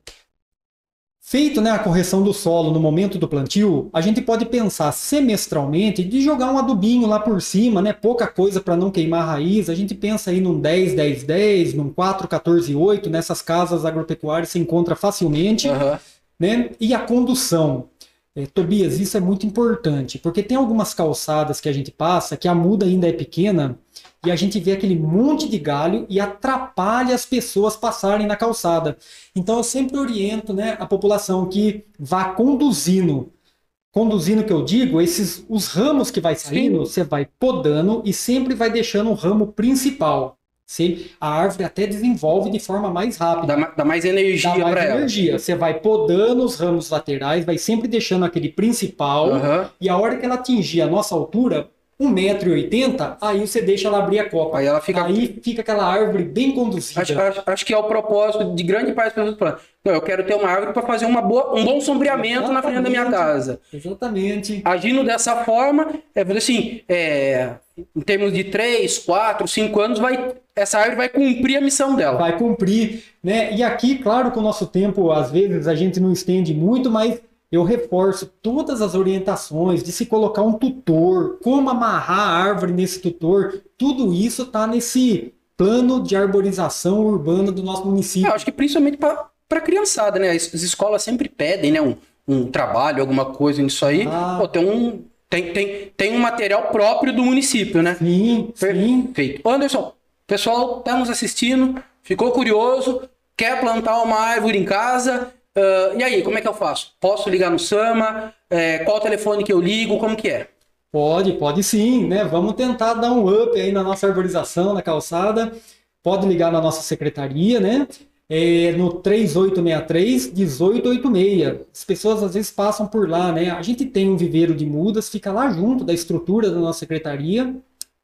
Feito né, a correção do solo no momento do plantio, a gente pode pensar semestralmente de jogar um adubinho lá por cima, né? Pouca coisa para não queimar a raiz. A gente pensa aí num 10, 10, 10, num 4, 14, 8. Nessas casas agropecuárias se encontra facilmente. Aham. né? E a condução. É, Tobias, isso é muito importante, porque tem algumas calçadas que a gente passa que a muda ainda é pequena e a gente vê aquele monte de galho e atrapalha as pessoas passarem na calçada. Então eu sempre oriento né, a população que vá conduzindo. Conduzindo que eu digo, esses os ramos que vai saindo, Sim. você vai podando e sempre vai deixando o ramo principal. Se a árvore até desenvolve de forma mais rápida. Dá, dá mais energia para ela. energia. Você vai podando os ramos laterais, vai sempre deixando aquele principal. Uhum. E a hora que ela atingir a nossa altura, 1,80m, aí você deixa ela abrir a copa. Aí ela fica. Aí fica aquela árvore bem conduzida. Acho, acho, acho que é o propósito de grande parte das pessoas Não, eu quero ter uma árvore para fazer uma boa, um bom sombreamento Exatamente. na frente da minha casa. Exatamente. Agindo dessa forma, é assim, é, em termos de 3, 4, 5 anos, vai, essa árvore vai cumprir a missão dela. Vai cumprir, né? E aqui, claro que o nosso tempo, às vezes, a gente não estende muito, mas eu reforço todas as orientações de se colocar um tutor, como amarrar a árvore nesse tutor, tudo isso está nesse plano de arborização urbana do nosso município. Eu acho que principalmente para a criançada, né? As escolas sempre pedem, né? Um, um trabalho, alguma coisa nisso aí. Ah. Pô, tem um, tem, tem, tem um material próprio do município, né? Sim, Perfeito. Sim. Anderson, pessoal está nos assistindo, ficou curioso, quer plantar uma árvore em casa, Uh, e aí, como é que eu faço? Posso ligar no Sama? É, qual o telefone que eu ligo? Como que é? Pode, pode sim, né? Vamos tentar dar um up aí na nossa arborização, na calçada. Pode ligar na nossa secretaria, né? É, no 3863 1886. As pessoas às vezes passam por lá, né? A gente tem um viveiro de mudas, fica lá junto da estrutura da nossa secretaria.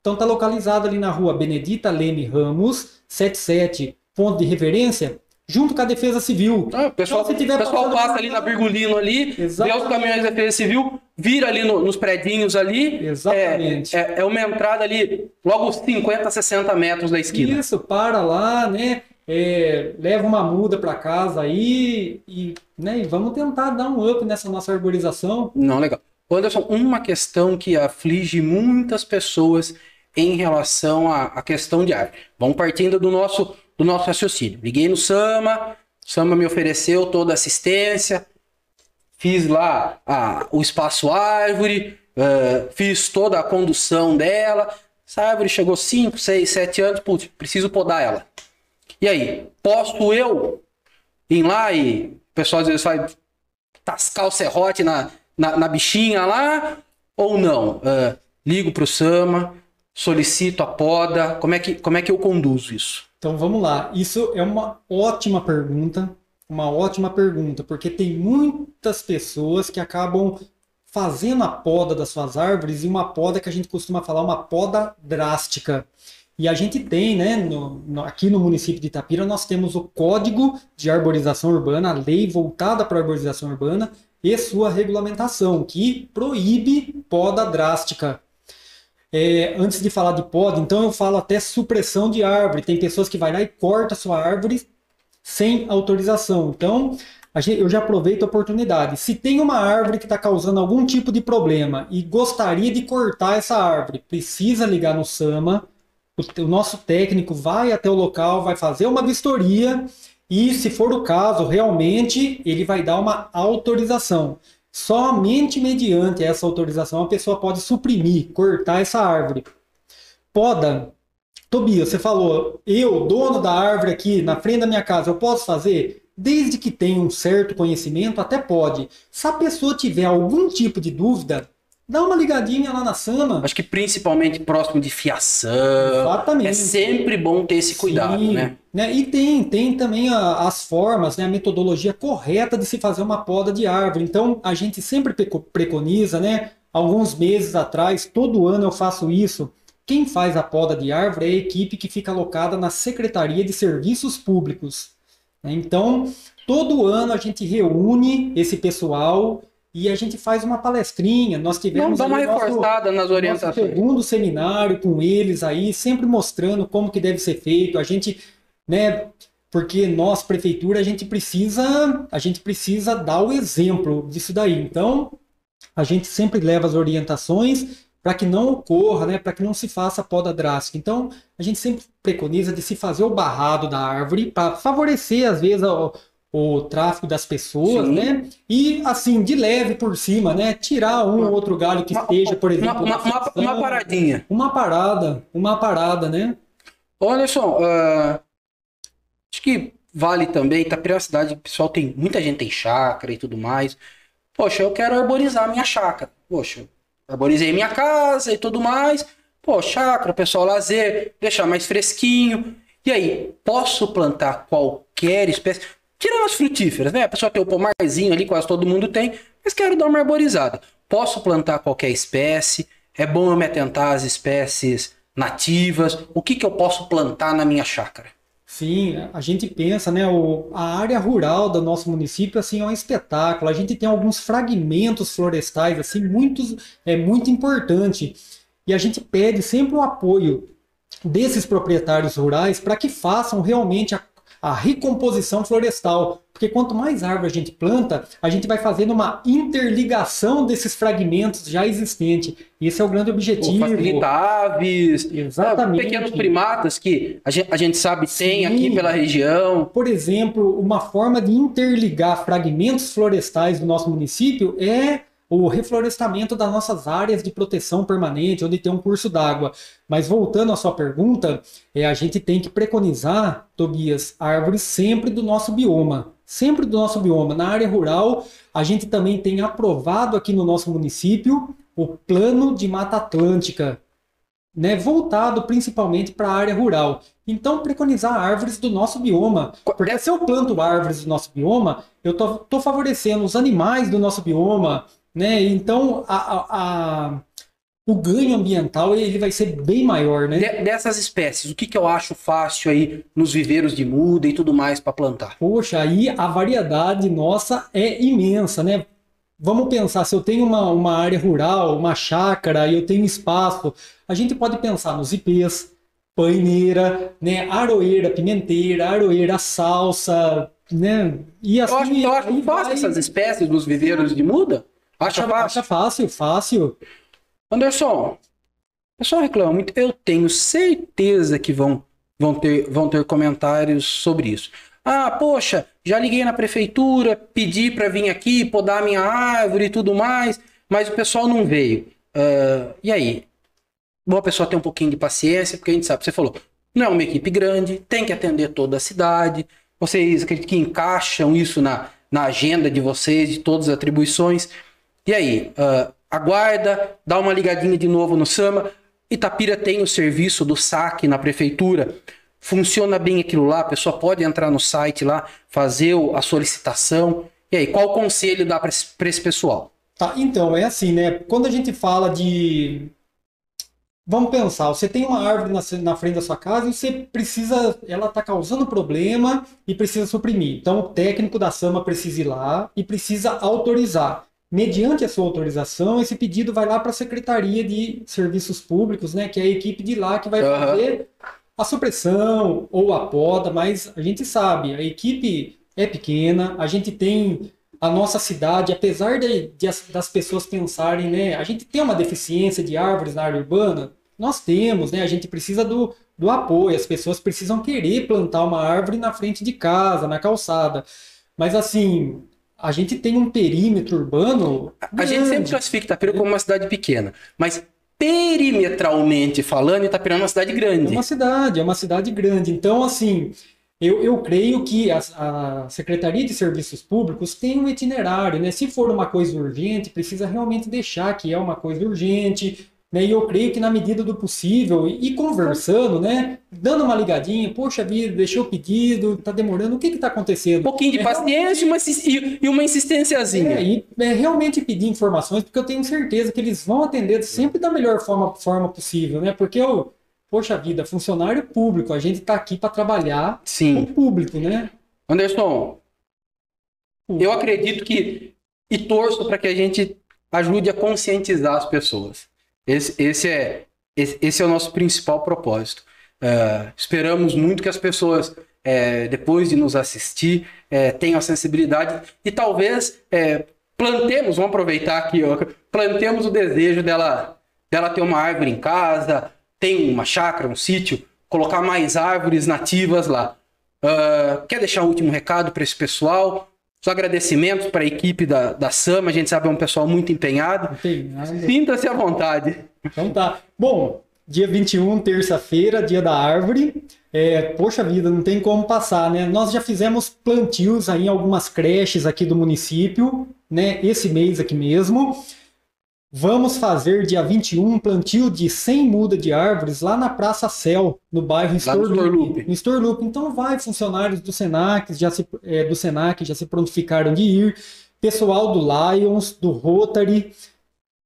Então tá localizado ali na rua Benedita Leme Ramos, 77, ponto de referência junto com a Defesa Civil. Ah, o pessoal, então, se pessoal passa ali na Birgulino ali, Exatamente. vê os caminhões da Defesa Civil, vira ali no, nos predinhos ali. Exatamente. É, é, é, uma entrada ali, logo 50, 60 metros da esquina. Isso, para lá, né? É, leva uma muda para casa aí e, né, e vamos tentar dar um up nessa nossa arborização. Não, legal. Anderson, uma questão que aflige muitas pessoas em relação à, à questão de árvore. Vamos partindo do nosso do nosso raciocínio. Liguei no Sama, o Sama me ofereceu toda a assistência, fiz lá a, o espaço árvore, uh, fiz toda a condução dela. Essa árvore chegou 5, 6, 7 anos, putz, preciso podar ela. E aí, posso eu ir lá e o pessoal às vezes vai tascar o serrote na, na, na bichinha lá, ou não? Uh, ligo para o Sama, solicito a poda, como é, que, como é que eu conduzo isso? Então vamos lá. Isso é uma ótima pergunta, uma ótima pergunta, porque tem muitas pessoas que acabam fazendo a poda das suas árvores e uma poda que a gente costuma falar uma poda drástica. E a gente tem, né, no, no, aqui no município de Itapira, nós temos o Código de Arborização Urbana, a lei voltada para a arborização urbana e sua regulamentação, que proíbe poda drástica. É, antes de falar de poda, então eu falo até supressão de árvore. Tem pessoas que vai lá e corta a sua árvore sem autorização. Então, gente, eu já aproveito a oportunidade. Se tem uma árvore que está causando algum tipo de problema e gostaria de cortar essa árvore, precisa ligar no SAMA. O, o nosso técnico vai até o local, vai fazer uma vistoria e, se for o caso, realmente ele vai dar uma autorização. Somente mediante essa autorização a pessoa pode suprimir, cortar essa árvore. Poda. Tobias, você falou, eu, dono da árvore aqui na frente da minha casa, eu posso fazer? Desde que tenha um certo conhecimento, até pode. Se a pessoa tiver algum tipo de dúvida, dá uma ligadinha lá na Sama. Acho que principalmente próximo de fiação. Exatamente. É sempre bom ter esse cuidado, Sim, né? né? E tem, tem também a, as formas, né? a metodologia correta de se fazer uma poda de árvore. Então, a gente sempre preconiza, né? Alguns meses atrás, todo ano eu faço isso. Quem faz a poda de árvore é a equipe que fica alocada na Secretaria de Serviços Públicos. Né? Então, todo ano a gente reúne esse pessoal e a gente faz uma palestrinha. Nós tivemos Vamos dar uma reforçada nas orientações. Segundo seminário com eles aí, sempre mostrando como que deve ser feito. A gente, né, porque nós prefeitura a gente precisa, a gente precisa dar o exemplo disso daí. Então, a gente sempre leva as orientações para que não ocorra, né, para que não se faça poda drástica. Então, a gente sempre preconiza de se fazer o barrado da árvore para favorecer às vezes o tráfego das pessoas, Sim. né? E assim, de leve por cima, né? Tirar um ou outro galho que Uma- esteja, por exemplo, Uma, uma, uma, ficção. uma paradinha. Uma parada, uma parada, né? Ô, Anderson, ah, acho que vale também, Itapira é cidade, o pessoal tem, muita gente tem chácara e tudo mais. Poxa, eu quero arborizar minha chácara. Poxa, arborizei minha casa e tudo mais. Pô, chácara, pessoal, lazer, deixar mais fresquinho. E aí, posso plantar qualquer espécie? Tirando as frutíferas, né? A pessoa tem o pomarzinho ali, quase todo mundo tem, mas quero dar uma arborizada. Posso plantar qualquer espécie? É bom eu me atentar às espécies nativas? O que, que eu posso plantar na minha chácara? Sim, a gente pensa, né? O, a área rural do nosso município assim é um espetáculo. A gente tem alguns fragmentos florestais assim muitos é muito importante e a gente pede sempre o apoio desses proprietários rurais para que façam realmente a, a recomposição florestal, porque quanto mais árvore a gente planta, a gente vai fazendo uma interligação desses fragmentos já existentes. Esse é o grande Pô, objetivo. Facilita aves, Exatamente. pequenos primatas que a gente, a gente sabe tem Sim. aqui pela região. Por exemplo, uma forma de interligar fragmentos florestais do nosso município é o reflorestamento das nossas áreas de proteção permanente, onde tem um curso d'água. Mas voltando à sua pergunta, é, a gente tem que preconizar, Tobias, árvores sempre do nosso bioma. Sempre do nosso bioma. Na área rural, a gente também tem aprovado aqui no nosso município o Plano de Mata Atlântica, né, voltado principalmente para a área rural. Então, preconizar árvores do nosso bioma. Porque se eu planto árvores do nosso bioma, eu estou favorecendo os animais do nosso bioma, né? Então, a, a- a- o ganho ambiental ele vai ser bem maior, né? De- dessas espécies, o que, que eu acho fácil aí nos viveiros de muda e tudo mais para plantar? Poxa, aí a variedade nossa é imensa, né? Vamos pensar, se eu tenho uma, uma área rural, uma chácara e eu tenho espaço, a gente pode pensar nos ipês, paineira, né? Aroeira, pimenteira, aroeira, salsa, né? E assim Eu acho, eu acho fácil vai- essas espécies nos viveiros de muda. Acha Acha, fácil? acha fácil, fácil. Anderson, o pessoal reclama muito. Eu tenho certeza que vão, vão, ter, vão ter comentários sobre isso. Ah, poxa, já liguei na prefeitura, pedi para vir aqui podar minha árvore e tudo mais, mas o pessoal não veio. Ah, e aí? Boa pessoa ter um pouquinho de paciência, porque a gente sabe, você falou, não é uma equipe grande, tem que atender toda a cidade. Vocês acreditam que encaixam isso na, na agenda de vocês, de todas as atribuições? E aí, ah, aguarda, dá uma ligadinha de novo no Sama. Itapira tem o serviço do saque na prefeitura. Funciona bem aquilo lá, a pessoa pode entrar no site lá, fazer a solicitação. E aí, qual conselho dá para esse pessoal? Tá, então, é assim, né? Quando a gente fala de. Vamos pensar, você tem uma árvore na, na frente da sua casa e você precisa. Ela está causando problema e precisa suprimir. Então, o técnico da SAMA precisa ir lá e precisa autorizar. Mediante a sua autorização, esse pedido vai lá para a Secretaria de Serviços Públicos, né? Que é a equipe de lá que vai Aham. fazer a supressão ou a poda, mas a gente sabe, a equipe é pequena, a gente tem a nossa cidade, apesar de, de as- das pessoas pensarem, né, a gente tem uma deficiência de árvores na área urbana, nós temos, né, a gente precisa do, do apoio, as pessoas precisam querer plantar uma árvore na frente de casa, na calçada, mas assim, a gente tem um perímetro urbano A gente sempre grande. classifica Itapira como uma cidade pequena, mas perimetralmente falando, Itapira é uma cidade É grande. uma cidade, é uma cidade grande. Então, assim, eu, eu creio que a, a Secretaria de Serviços Públicos tem um itinerário, né? Se for uma coisa urgente, precisa realmente deixar que é uma coisa urgente, né? E eu creio que na medida do possível, e, e conversando, né? Dando uma ligadinha, poxa vida, deixou o pedido, tá demorando, o que que tá Um acontecendo? pouquinho de É, paciência e uma, insis- e- uma insistênciazinha. É, e é, realmente pedir informações, porque eu tenho certeza que eles vão atender sempre da melhor forma, forma possível, né? Porque eu, poxa vida, funcionário público, a gente tá aqui para trabalhar com o Sim. público, né? Anderson, eu acredito que e torço para que a gente ajude a conscientizar as pessoas. Esse, esse é, esse, esse é o nosso principal propósito. É, esperamos muito que as pessoas, é, depois de nos assistir, é, tenham a sensibilidade e talvez é, plantemos, vamos aproveitar aqui, ó, plantemos o desejo dela, dela ter uma árvore em casa, tem uma chácara, um sítio, colocar mais árvores nativas lá. Uh, quer deixar o último recado para esse pessoal? Os agradecimentos para a equipe da, da SAMA, a gente sabe é um pessoal muito empenhado. Sinta-se à vontade. Então tá. Bom, dia 21, terça-feira, dia da árvore. É, poxa vida, não tem como passar, né? Nós já fizemos plantios aí em algumas creches aqui do município, né? Esse mês aqui mesmo. Vamos fazer dia 21 plantio de 100 muda de árvores lá na Praça Céu, no bairro Storloop. No Storloop. Então vai funcionários do Senac, já se, é, do Senac já se prontificaram de ir, pessoal do Lions, do Rotary,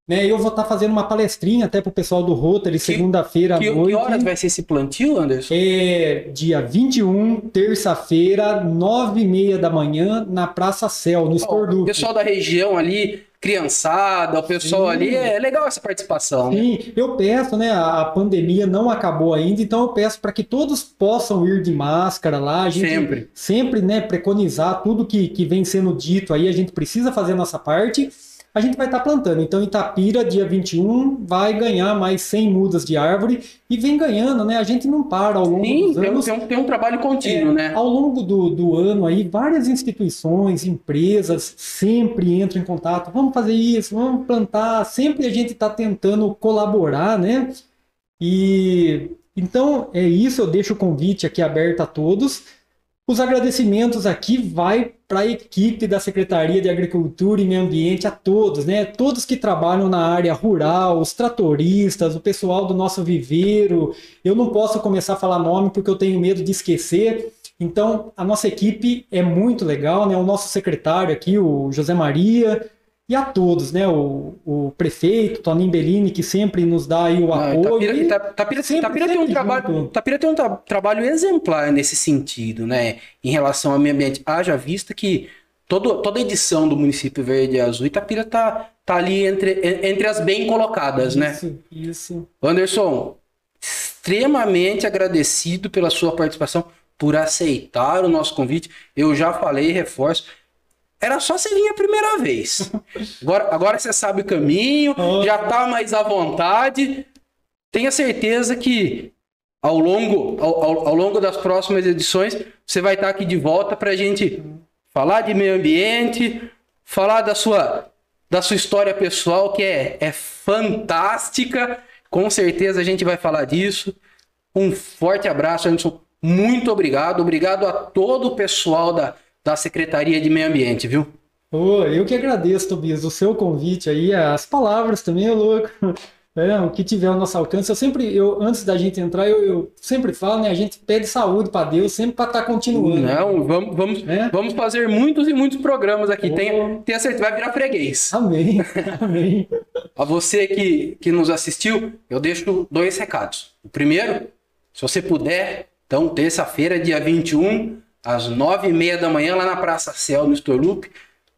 né, eu vou estar tá fazendo uma palestrinha até para o pessoal do Rotary segunda-feira à noite. Que horas vai ser esse plantio, Anderson? É dia 21, terça-feira, nove e meia da manhã, na Praça Céu, no Storloop. O pessoal da região ali, criançada, o pessoal Sim. ali, é legal essa participação. Né? Sim, né? eu peço, né? A pandemia não acabou ainda, então eu peço para que todos possam ir de máscara lá. A gente sempre, sempre né, preconizar tudo que, que vem sendo dito aí, a gente precisa fazer a nossa parte a gente vai estar tá plantando. Então, Itapira, dia 21, vai ganhar mais 100 mudas de árvore e vem ganhando, né? A gente não para ao longo Sim, dos anos. Tem um, tem um trabalho contínuo, é, né? Ao longo do, do ano aí, várias instituições, empresas sempre entram em contato. Vamos fazer isso, vamos plantar. Sempre a gente está tentando colaborar, né? E então é isso. Eu deixo o convite aqui aberto a todos. Os agradecimentos aqui vai para a equipe da Secretaria de Agricultura e Meio Ambiente, a todos, né? Todos que trabalham na área rural, os tratoristas, o pessoal do nosso viveiro. Eu não posso começar a falar nome porque eu tenho medo de esquecer. Então, a nossa equipe é muito legal, né? O nosso secretário aqui, o José Maria, e a todos, né? O, o prefeito, Toninho Bellini, que sempre nos dá aí o apoio. Tapira, Tapira, sempre, Tapira tem um trabalho, tem um tra trabalho exemplar nesse sentido, né? Em relação ao meio ambiente. Haja vista que todo, toda edição do município Verde e Azul, Itapira tá, tá ali entre, entre as bem colocadas, isso, né? Isso, isso. Anderson, extremamente agradecido pela sua participação, por aceitar o nosso convite. Eu já falei e reforço era só você vir a primeira vez. Agora, agora você sabe o caminho, já tá mais à vontade. Tenha certeza que ao longo, ao, ao, ao longo das próximas edições, você vai estar aqui de volta para a gente falar de meio ambiente, falar da sua, da sua história pessoal, que é, é fantástica. Com certeza a gente vai falar disso. Um forte abraço, Anderson. Muito obrigado. Obrigado a todo o pessoal da da Secretaria de Meio Ambiente, viu? Oh, eu que agradeço, Tobias, o seu convite aí, as palavras também, é louco. É, o que tiver ao nosso alcance. Eu sempre, eu, antes da gente entrar, eu, eu sempre falo, né? A gente pede saúde para Deus, sempre para estar tá continuando. Não, vamos, vamos, é? vamos fazer muitos e muitos programas aqui. Oh. Tenha, tenha certeza, vai virar freguês. Amém. Amém. a você que, que nos assistiu, eu deixo dois recados. O primeiro, se você puder, então, terça-feira, dia 21, às nove e meia da manhã, lá na Praça Céu, no Storloop.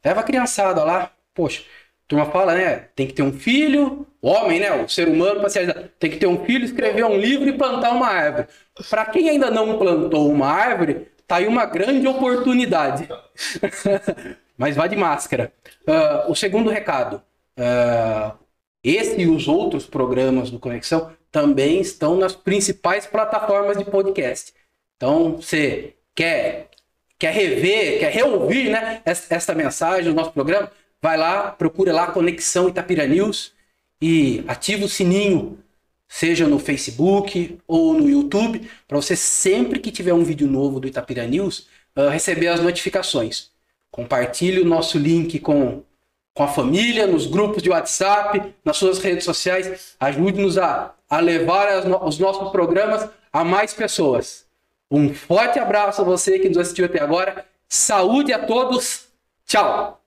Leva a criançada lá. Poxa, a turma fala, né? Tem que ter um filho, homem, né? O ser humano, para se tem que ter um filho, escrever um livro e plantar uma árvore. Para quem ainda não plantou uma árvore, tá aí uma grande oportunidade. Mas vá de máscara. Uh, o segundo recado. Uh, esse e os outros programas do Conexão também estão nas principais plataformas de podcast. Então, você quer, quer rever, quer reouvir né, essa mensagem do nosso programa, vai lá, procura lá Conexão Itapira News e ativa o sininho, seja no Facebook ou no YouTube, para você sempre que tiver um vídeo novo do Itapira News, uh, receber as notificações. Compartilhe o nosso link com, com a família, nos grupos de WhatsApp, nas suas redes sociais. Ajude-nos a, a levar as, os nossos programas a mais pessoas. Um forte abraço a você que nos assistiu até agora. Saúde a todos. Tchau.